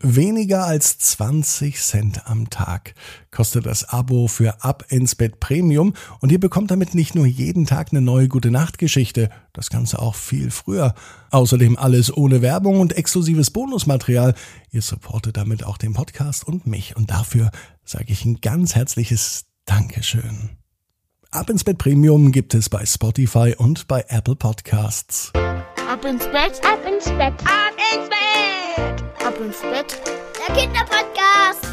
Weniger als 20 Cent am Tag kostet das Abo für Ab ins Bett Premium und ihr bekommt damit nicht nur jeden Tag eine neue gute Nachtgeschichte, das Ganze auch viel früher. Außerdem alles ohne Werbung und exklusives Bonusmaterial. Ihr supportet damit auch den Podcast und mich und dafür sage ich ein ganz herzliches Dankeschön. Ab ins Bett Premium gibt es bei Spotify und bei Apple Podcasts. Ab ins Bett, ab ins Bett, ab ins Bett, ab ins Bett. Der Kinderpodcast.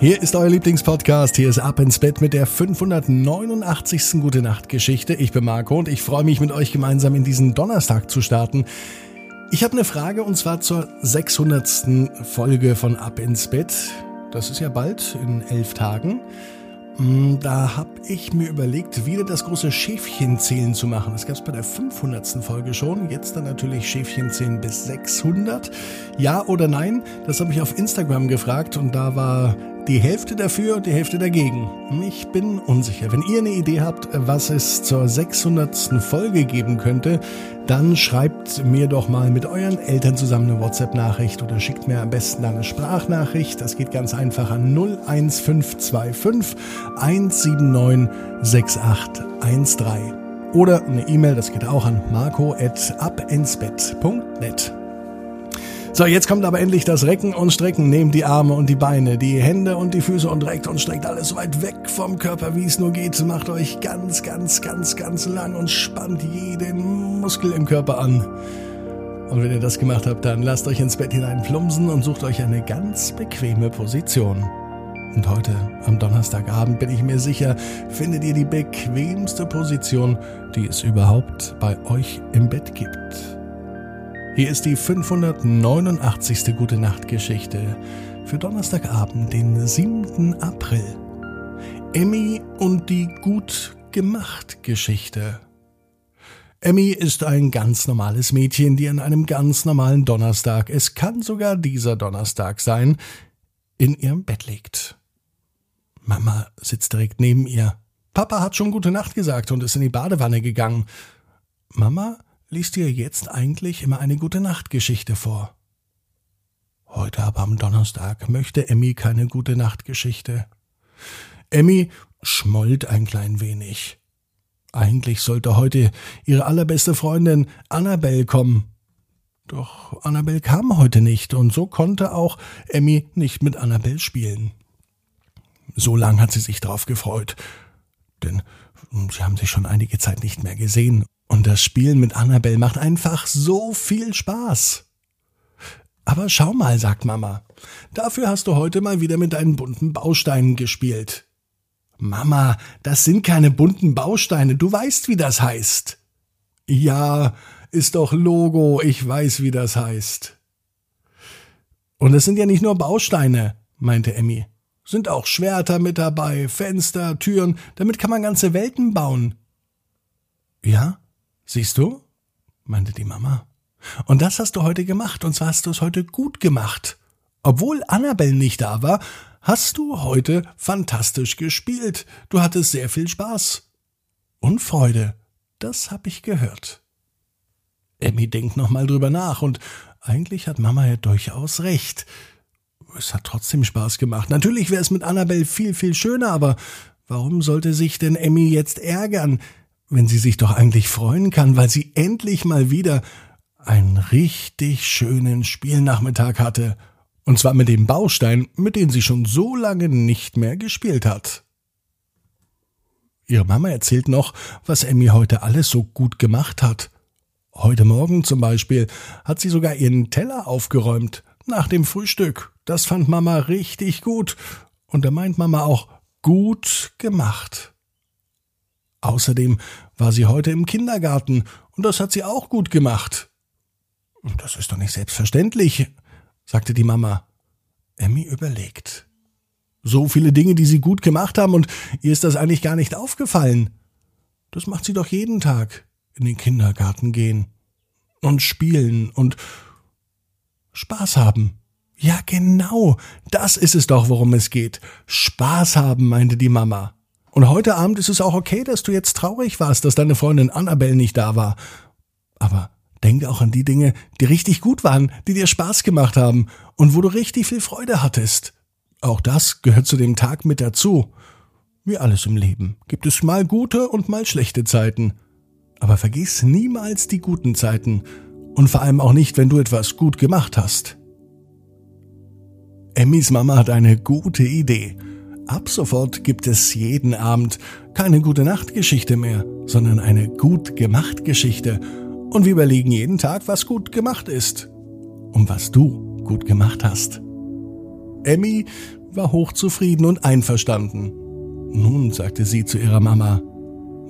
Hier ist euer Lieblingspodcast. Hier ist Ab ins Bett mit der 589. Gute Nacht Geschichte. Ich bin Marco und ich freue mich mit euch gemeinsam in diesen Donnerstag zu starten. Ich habe eine Frage und zwar zur 600. Folge von Ab ins Bett. Das ist ja bald in elf Tagen. Mm, da habe ich mir überlegt, wieder das große Schäfchenzählen zu machen. Das gab es bei der 500. Folge schon. Jetzt dann natürlich Schäfchenzählen bis 600. Ja oder nein? Das habe ich auf Instagram gefragt und da war die Hälfte dafür und die Hälfte dagegen. Ich bin unsicher. Wenn ihr eine Idee habt, was es zur 600. Folge geben könnte, dann schreibt mir doch mal mit euren Eltern zusammen eine WhatsApp-Nachricht oder schickt mir am besten eine Sprachnachricht. Das geht ganz einfach an 01525 179 6813. Oder eine E-Mail, das geht auch an marco.abinsbett.net. So, jetzt kommt aber endlich das Recken und Strecken. Nehmt die Arme und die Beine, die Hände und die Füße und reckt und streckt alles so weit weg vom Körper, wie es nur geht. Macht euch ganz, ganz, ganz, ganz lang und spannt jeden Muskel im Körper an. Und wenn ihr das gemacht habt, dann lasst euch ins Bett hinein plumpsen und sucht euch eine ganz bequeme Position. Und heute, am Donnerstagabend, bin ich mir sicher, findet ihr die bequemste Position, die es überhaupt bei euch im Bett gibt. Hier ist die 589. Gute Nacht Geschichte für Donnerstagabend, den 7. April. Emmy und die gut gemacht Geschichte. Emmy ist ein ganz normales Mädchen, die an einem ganz normalen Donnerstag, es kann sogar dieser Donnerstag sein, in ihrem Bett liegt. Mama sitzt direkt neben ihr. Papa hat schon gute Nacht gesagt und ist in die Badewanne gegangen. Mama liest dir jetzt eigentlich immer eine gute Nachtgeschichte vor. Heute aber am Donnerstag möchte Emmy keine gute Nachtgeschichte. Emmy schmollt ein klein wenig. Eigentlich sollte heute ihre allerbeste Freundin Annabelle kommen. Doch Annabelle kam heute nicht und so konnte auch Emmy nicht mit Annabelle spielen. So lang hat sie sich darauf gefreut, denn sie haben sich schon einige Zeit nicht mehr gesehen und das Spielen mit Annabelle macht einfach so viel Spaß. Aber schau mal, sagt Mama, dafür hast du heute mal wieder mit deinen bunten Bausteinen gespielt. Mama, das sind keine bunten Bausteine, du weißt, wie das heißt. Ja, ist doch Logo, ich weiß, wie das heißt. Und es sind ja nicht nur Bausteine, meinte Emmy. Sind auch Schwerter mit dabei, Fenster, Türen, damit kann man ganze Welten bauen. Ja? Siehst du? meinte die Mama. Und das hast du heute gemacht, und zwar hast du es heute gut gemacht. Obwohl Annabelle nicht da war, hast du heute fantastisch gespielt. Du hattest sehr viel Spaß. Und Freude. Das hab ich gehört. Emmy denkt nochmal drüber nach, und eigentlich hat Mama ja durchaus recht. Es hat trotzdem Spaß gemacht. Natürlich wäre es mit Annabelle viel, viel schöner, aber warum sollte sich denn Emmy jetzt ärgern? Wenn sie sich doch eigentlich freuen kann, weil sie endlich mal wieder einen richtig schönen Spielnachmittag hatte. Und zwar mit dem Baustein, mit dem sie schon so lange nicht mehr gespielt hat. Ihre Mama erzählt noch, was Emmy heute alles so gut gemacht hat. Heute Morgen zum Beispiel hat sie sogar ihren Teller aufgeräumt nach dem Frühstück. Das fand Mama richtig gut. Und da meint Mama auch gut gemacht. Außerdem war sie heute im Kindergarten und das hat sie auch gut gemacht. Das ist doch nicht selbstverständlich, sagte die Mama. Emmy überlegt. So viele Dinge, die sie gut gemacht haben, und ihr ist das eigentlich gar nicht aufgefallen. Das macht sie doch jeden Tag in den Kindergarten gehen und spielen und Spaß haben. Ja, genau, das ist es doch, worum es geht. Spaß haben, meinte die Mama. Und heute Abend ist es auch okay, dass du jetzt traurig warst, dass deine Freundin Annabelle nicht da war. Aber Denk auch an die Dinge, die richtig gut waren, die dir Spaß gemacht haben und wo du richtig viel Freude hattest. Auch das gehört zu dem Tag mit dazu. Wie alles im Leben gibt es mal gute und mal schlechte Zeiten. Aber vergiss niemals die guten Zeiten und vor allem auch nicht, wenn du etwas gut gemacht hast. Emmys Mama hat eine gute Idee. Ab sofort gibt es jeden Abend keine gute Nachtgeschichte mehr, sondern eine gut gemacht Geschichte. Und wir überlegen jeden Tag, was gut gemacht ist. Und was du gut gemacht hast. Emmy war hochzufrieden und einverstanden. Nun sagte sie zu ihrer Mama,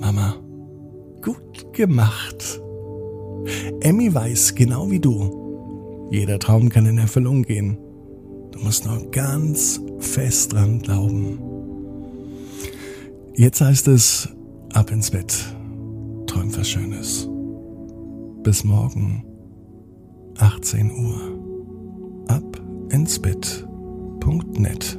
Mama, gut gemacht. Emmy weiß genau wie du. Jeder Traum kann in Erfüllung gehen. Du musst nur ganz fest dran glauben. Jetzt heißt es, ab ins Bett. Träum was Schönes. Bis morgen, 18 Uhr. Ab ins Bett. Punkt net.